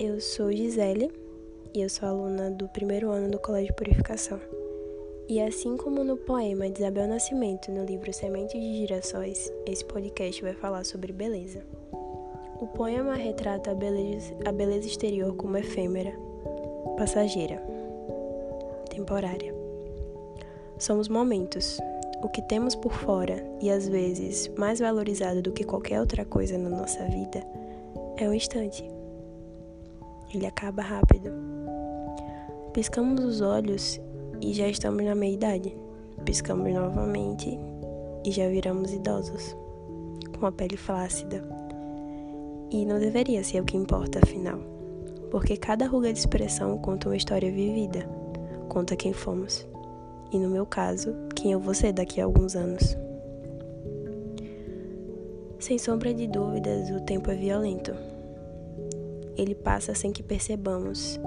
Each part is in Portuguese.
eu sou Gisele e eu sou aluna do primeiro ano do Colégio Purificação. E assim como no poema de Isabel Nascimento no livro Sementes de Girassóis, esse podcast vai falar sobre beleza. O poema retrata a beleza, a beleza exterior como efêmera, passageira, temporária. Somos momentos, o que temos por fora e às vezes mais valorizado do que qualquer outra coisa na nossa vida é o instante. Ele acaba rápido. Piscamos os olhos e já estamos na meia-idade. Piscamos novamente e já viramos idosos, com a pele flácida. E não deveria ser o que importa, afinal, porque cada ruga de expressão conta uma história vivida, conta quem fomos. E no meu caso, quem eu vou ser daqui a alguns anos. Sem sombra de dúvidas, o tempo é violento. Ele passa sem que percebamos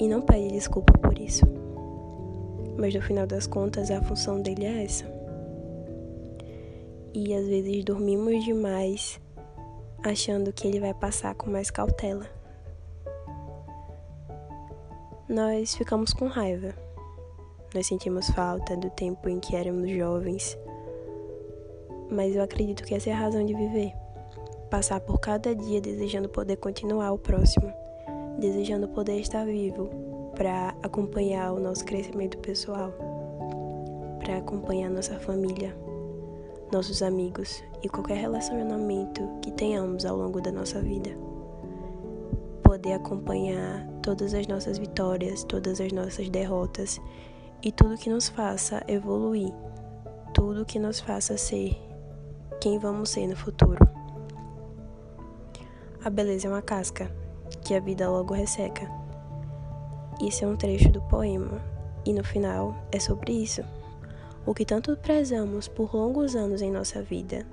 e não pede desculpa por isso. Mas no final das contas, a função dele é essa. E às vezes dormimos demais achando que ele vai passar com mais cautela. Nós ficamos com raiva. Nós sentimos falta do tempo em que éramos jovens. Mas eu acredito que essa é a razão de viver. Passar por cada dia desejando poder continuar o próximo, desejando poder estar vivo para acompanhar o nosso crescimento pessoal, para acompanhar nossa família, nossos amigos e qualquer relacionamento que tenhamos ao longo da nossa vida. Poder acompanhar todas as nossas vitórias, todas as nossas derrotas e tudo que nos faça evoluir, tudo que nos faça ser quem vamos ser no futuro. A beleza é uma casca que a vida logo resseca. Isso é um trecho do poema, e no final é sobre isso. O que tanto prezamos por longos anos em nossa vida,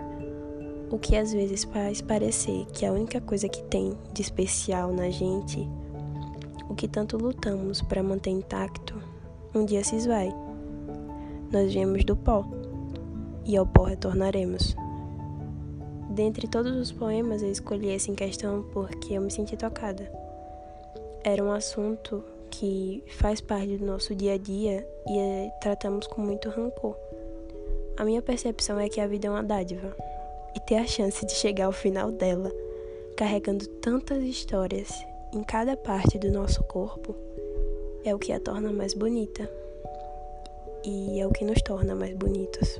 o que às vezes faz parecer que a única coisa que tem de especial na gente, o que tanto lutamos para manter intacto, um dia se esvai. Nós viemos do pó e ao pó retornaremos. Dentre todos os poemas, eu escolhi esse em questão porque eu me senti tocada. Era um assunto que faz parte do nosso dia a dia e é, tratamos com muito rancor. A minha percepção é que a vida é uma dádiva e ter a chance de chegar ao final dela, carregando tantas histórias em cada parte do nosso corpo, é o que a torna mais bonita e é o que nos torna mais bonitos.